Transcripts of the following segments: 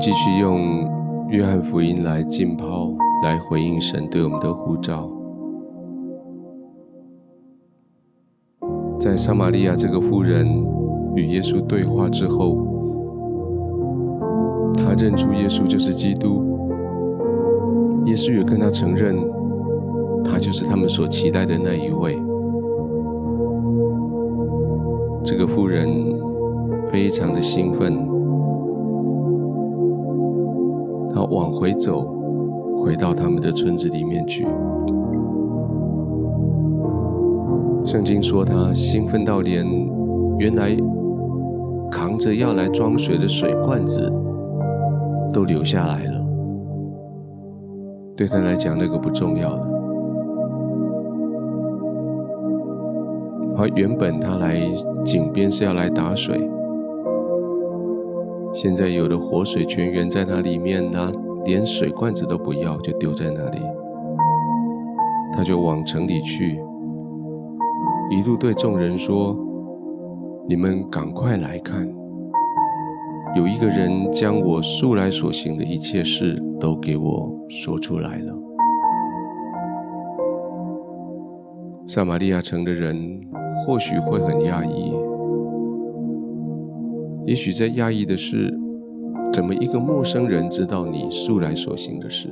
继续用约翰福音来浸泡，来回应神对我们的呼召。在撒玛利亚这个妇人与耶稣对话之后，她认出耶稣就是基督。耶稣也跟她承认，他就是他们所期待的那一位。这个妇人非常的兴奋。往回走，回到他们的村子里面去。圣经说他兴奋到连原来扛着要来装水的水罐子都留下来了。对他来讲，那个不重要了。而原本他来井边是要来打水。现在有了活水泉源在他里面，他连水罐子都不要，就丢在那里。他就往城里去，一路对众人说：“你们赶快来看，有一个人将我素来所行的一切事都给我说出来了。”撒玛利亚城的人或许会很讶异。也许在讶异的是，怎么一个陌生人知道你素来所行的事？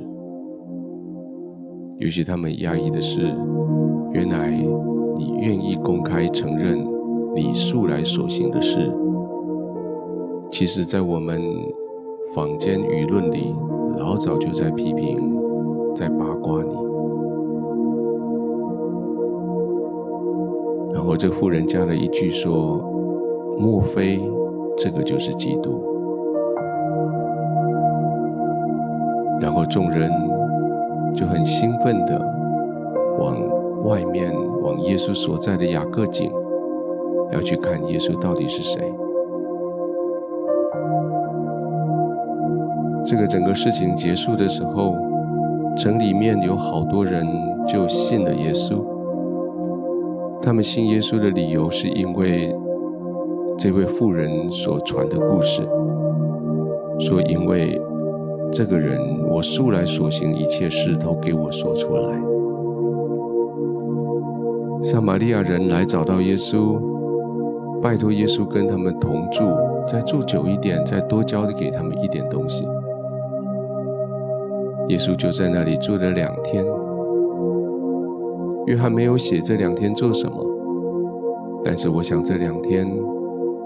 也许他们讶异的是，原来你愿意公开承认你素来所行的事。其实，在我们坊间舆论里，老早就在批评，在八卦你。然后这妇人加了一句说：“莫非？”这个就是基督。然后众人就很兴奋地往外面，往耶稣所在的雅各井，要去看耶稣到底是谁。这个整个事情结束的时候，城里面有好多人就信了耶稣。他们信耶稣的理由是因为。这位妇人所传的故事，说：“因为这个人，我素来所行一切事都给我说出来。”撒玛利亚人来找到耶稣，拜托耶稣跟他们同住，再住久一点，再多交给他们一点东西。耶稣就在那里住了两天。约翰没有写这两天做什么，但是我想这两天。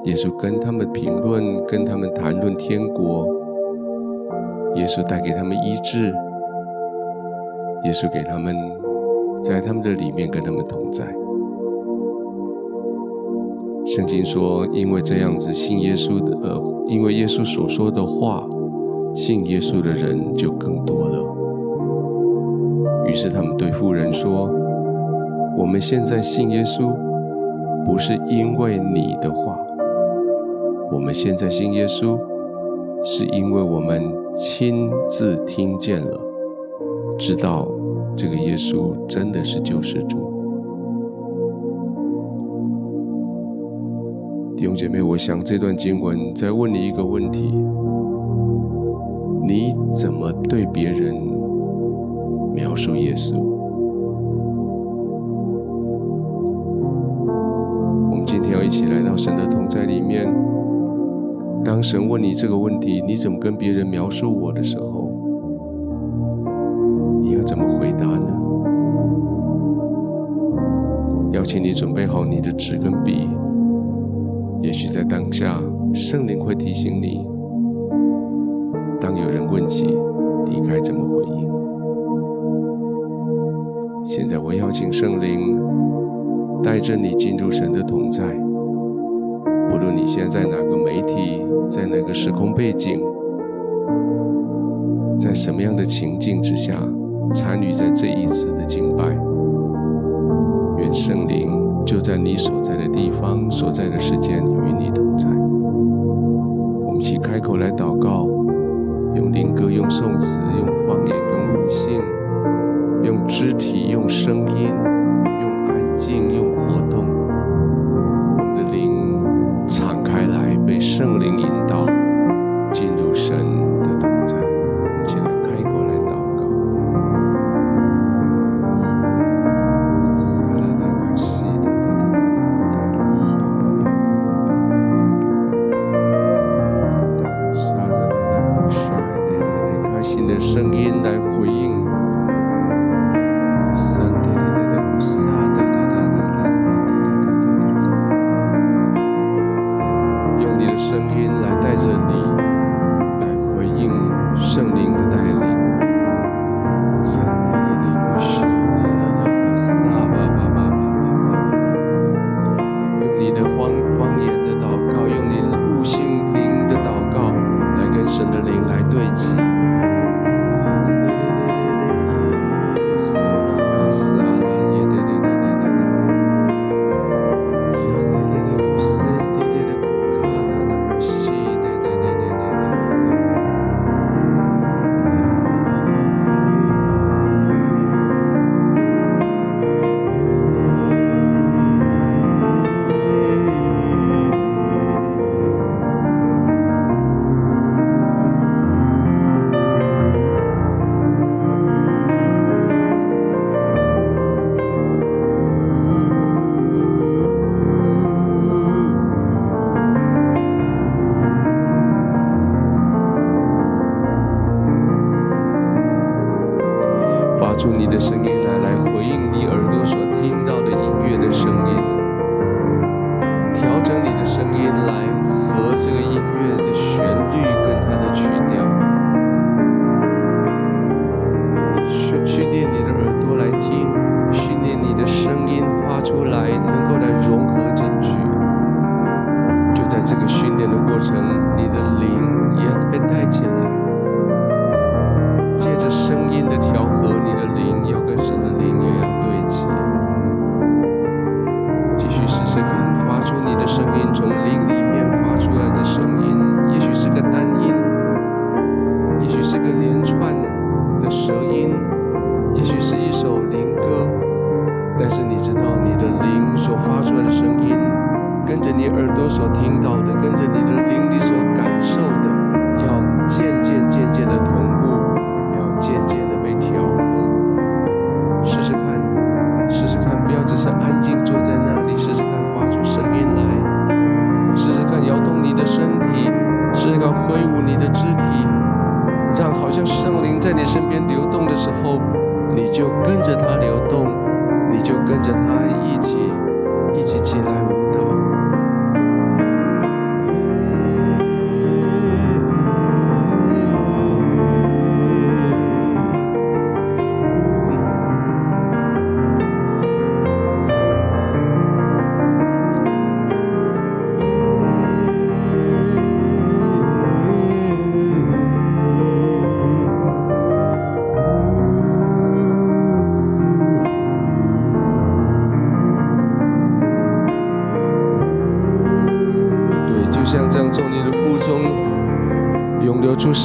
耶稣跟他们评论，跟他们谈论天国。耶稣带给他们医治。耶稣给他们在他们的里面跟他们同在。圣经说，因为这样子信耶稣的，呃，因为耶稣所说的话，信耶稣的人就更多了。于是他们对妇人说：“我们现在信耶稣，不是因为你的话。”我们现在信耶稣，是因为我们亲自听见了，知道这个耶稣真的是救世主。弟兄姐妹，我想这段经文在问你一个问题：你怎么对别人描述耶稣？我们今天要一起来到神的同在里面。当神问你这个问题，你怎么跟别人描述我的时候，你要怎么回答呢？邀请你准备好你的纸跟笔，也许在当下，圣灵会提醒你，当有人问起，你该怎么回应。现在我邀请圣灵带着你进入神的同在。无论你现在在哪个媒体，在哪个时空背景，在什么样的情境之下参与在这一次的敬拜，愿圣灵就在你所在的地方、所在的时间与你同在。我们一起开口来祷告，用灵歌、用颂词、用方言、用悟性、用肢体、用声音、用安静、用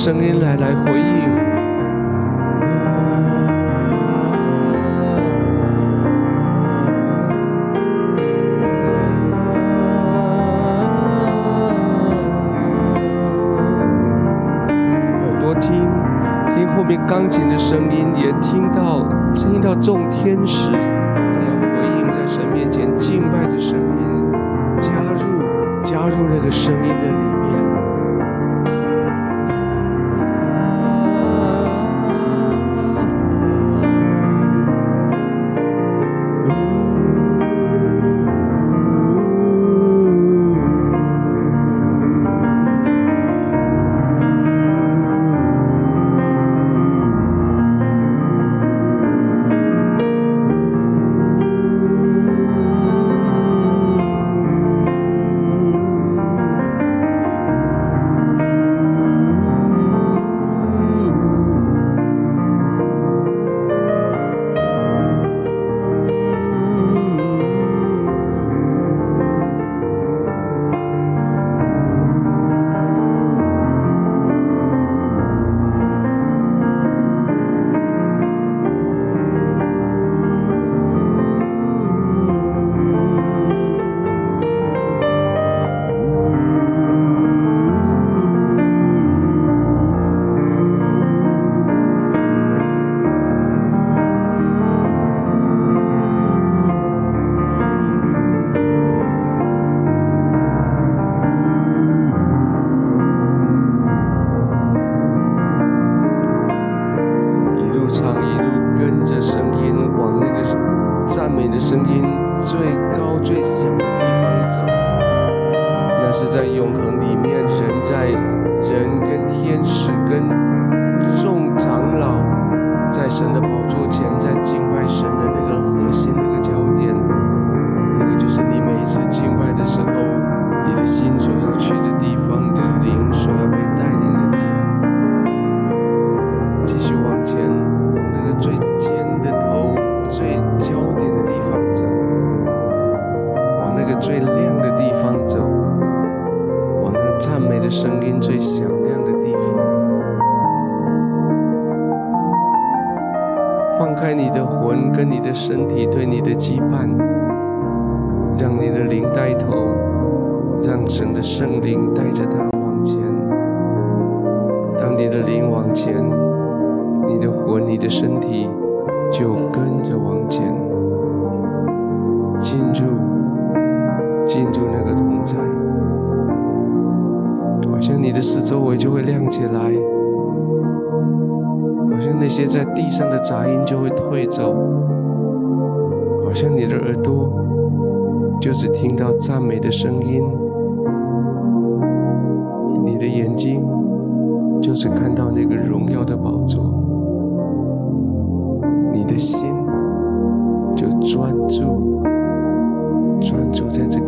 声音来来回地上的杂音就会退走，好像你的耳朵就只听到赞美的声音，你的眼睛就只看到那个荣耀的宝座，你的心就专注，专注在这个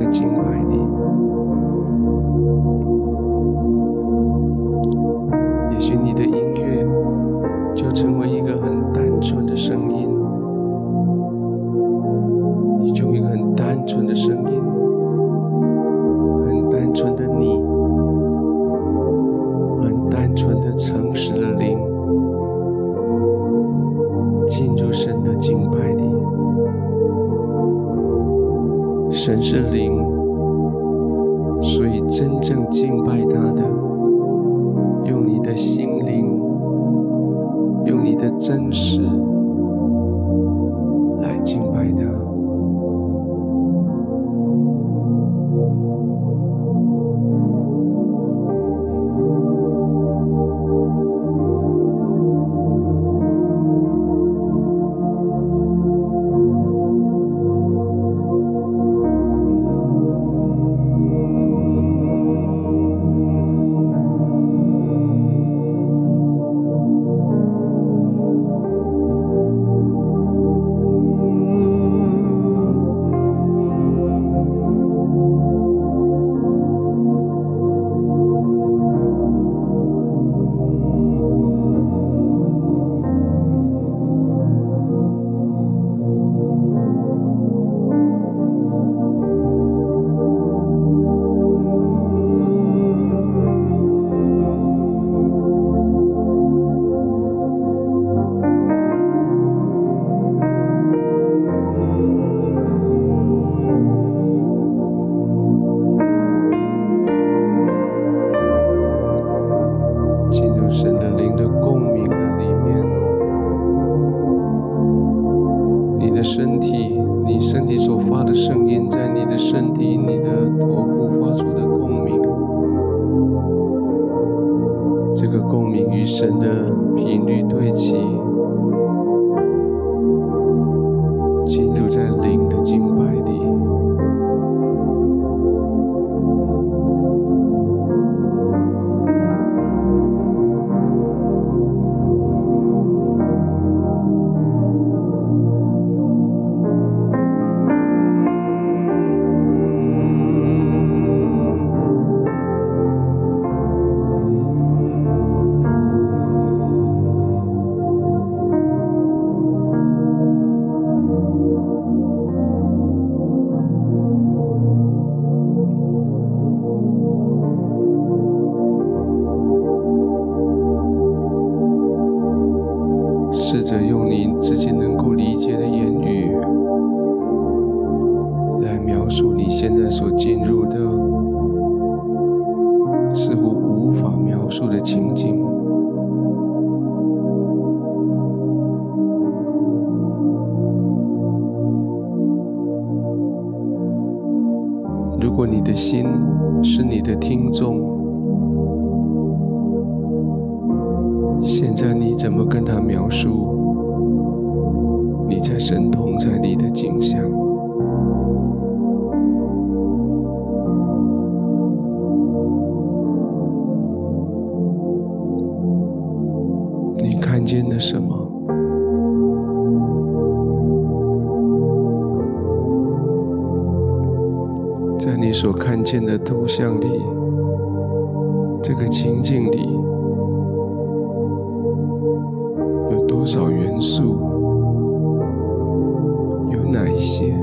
看见的什么？在你所看见的图像里，这个情境里有多少元素？有哪一些？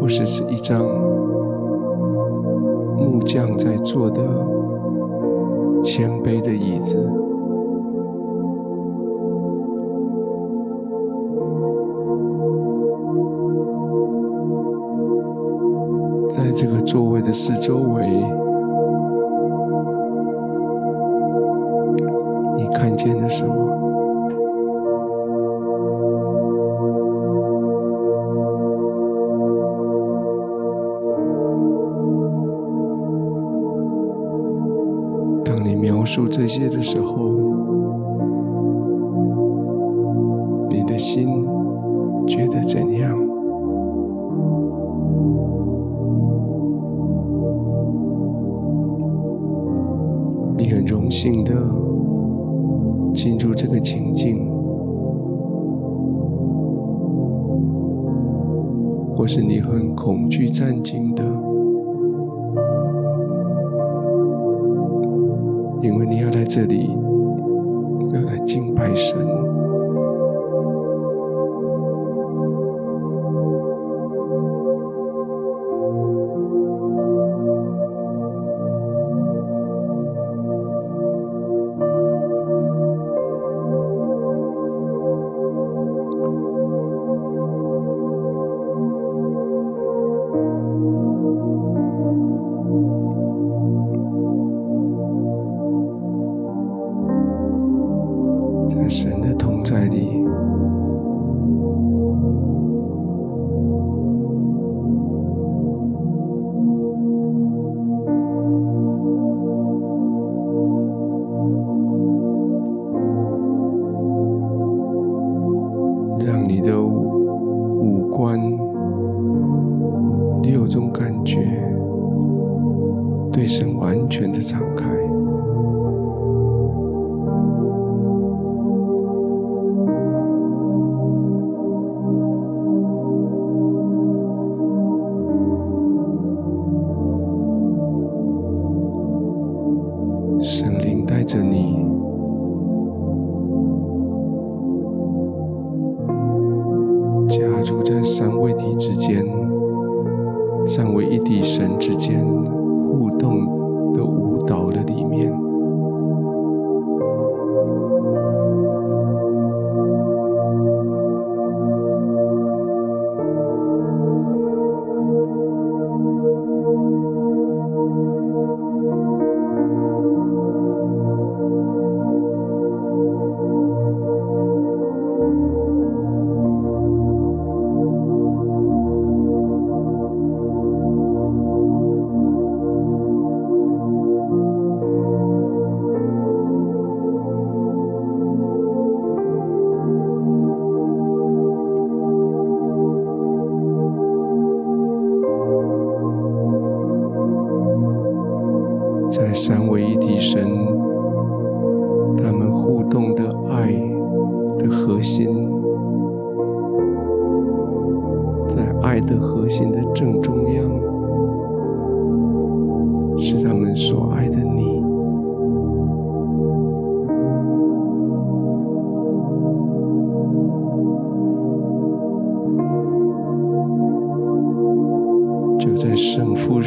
或是是一张木匠在做的谦卑的椅子，在这个座位的四周围。你看见了什么？述这些的时候，你的心觉得怎样？你很荣幸的。进入这个情境，或是你很恐惧战惊的，三位体之间三位一体神之间互动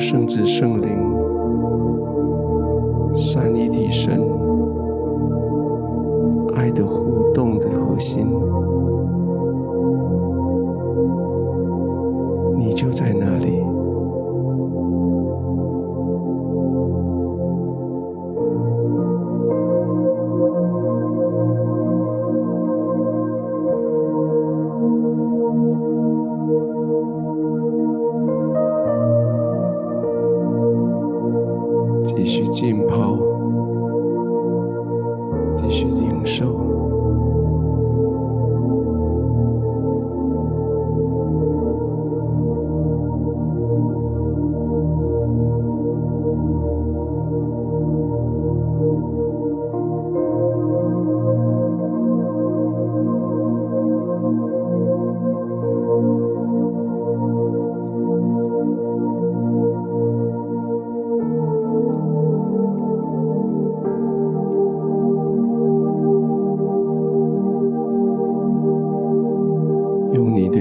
圣、子、圣灵。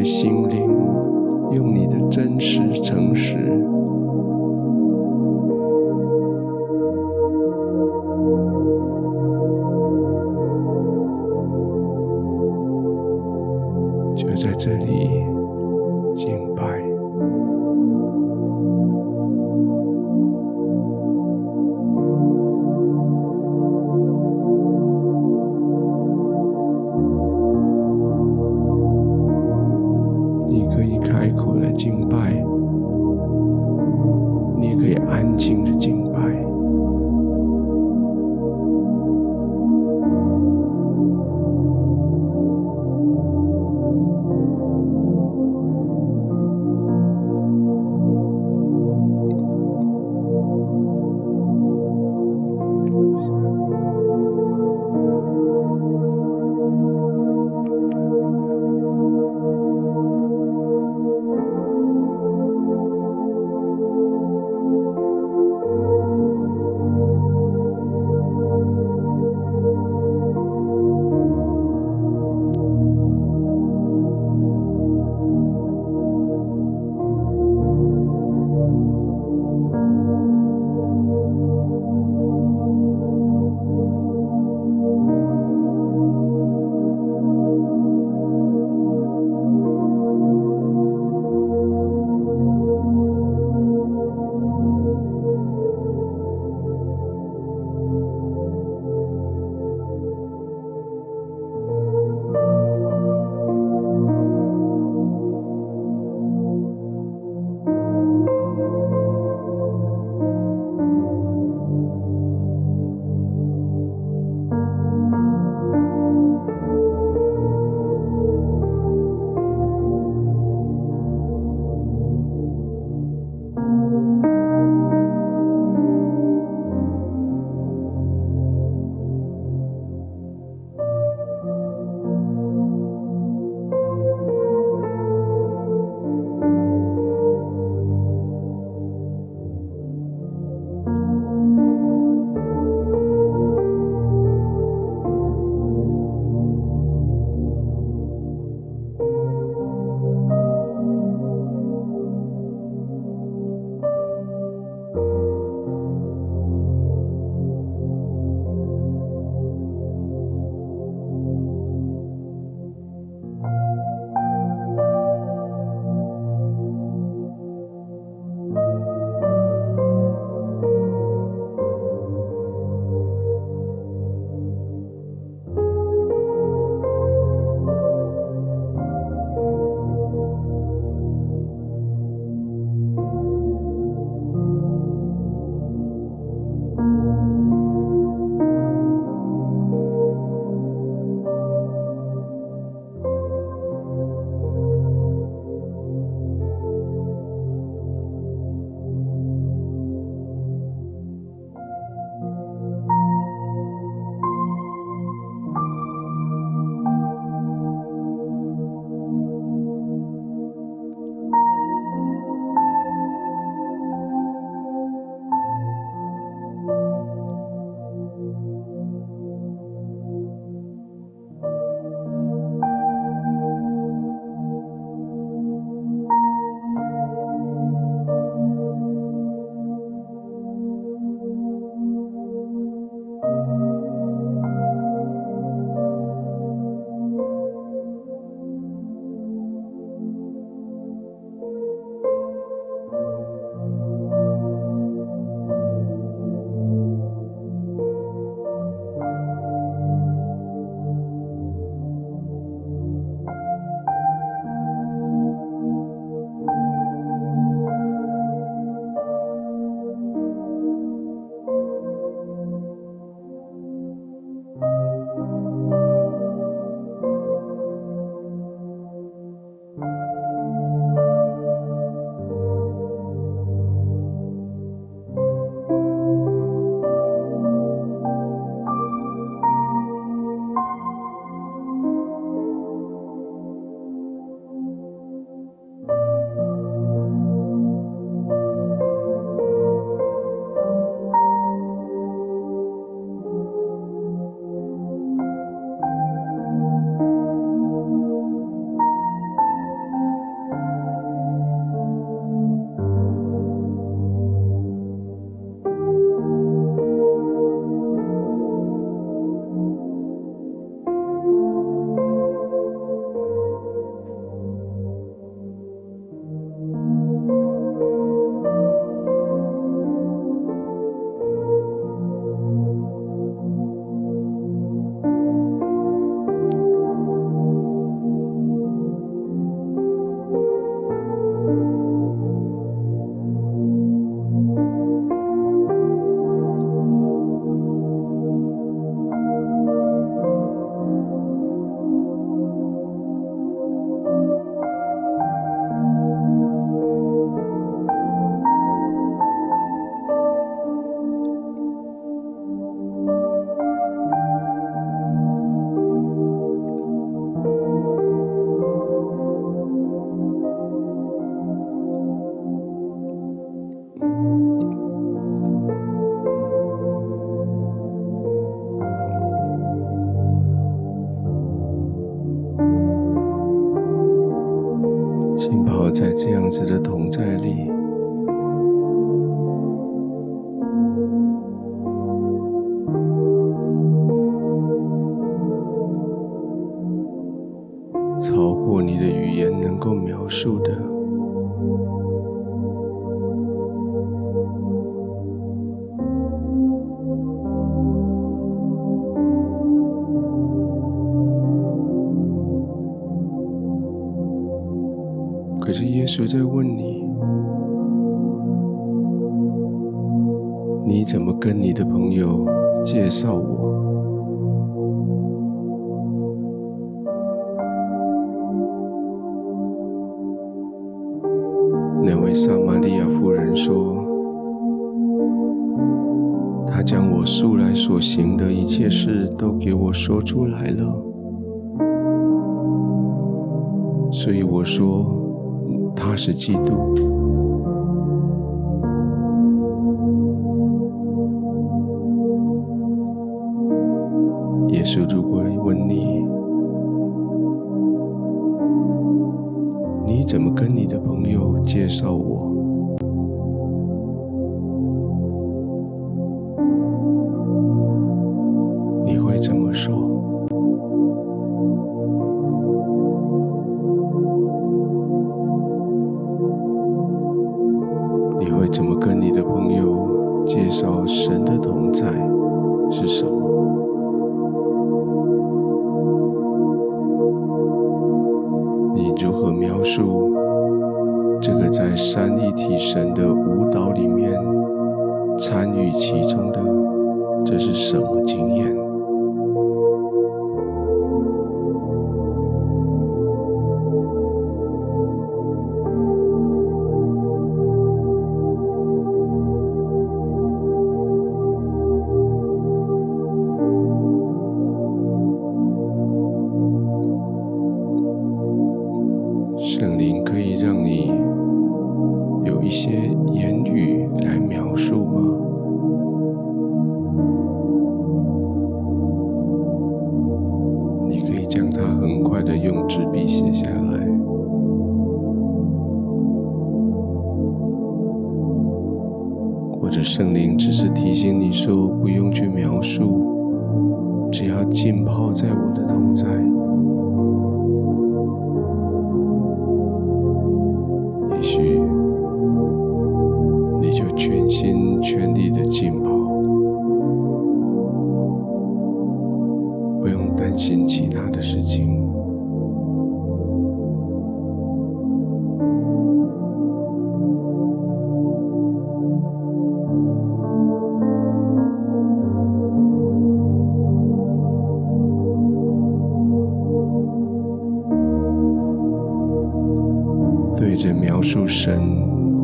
心灵，用你的真实、诚实，将我素来所行的一切事都给我说出来了。所以我说他是嫉妒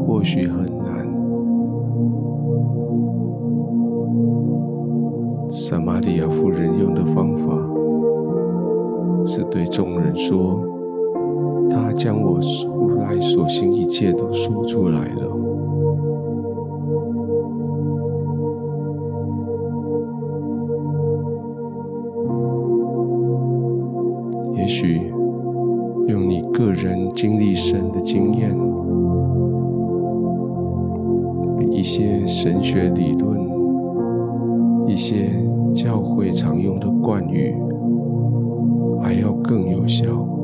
或许很难，萨玛利亚夫人用的方法是对众人说，她将我所来所信一切都说出来了。也许用你个人经历神的经验。一些神学理论一些教会常用的惯语还要更有效。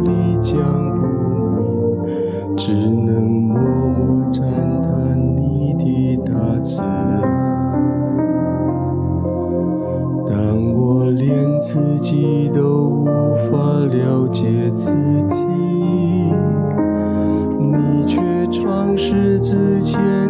里讲不明，只能默默赞叹你的大慈当我连自己都无法了解自己，你却创世之前。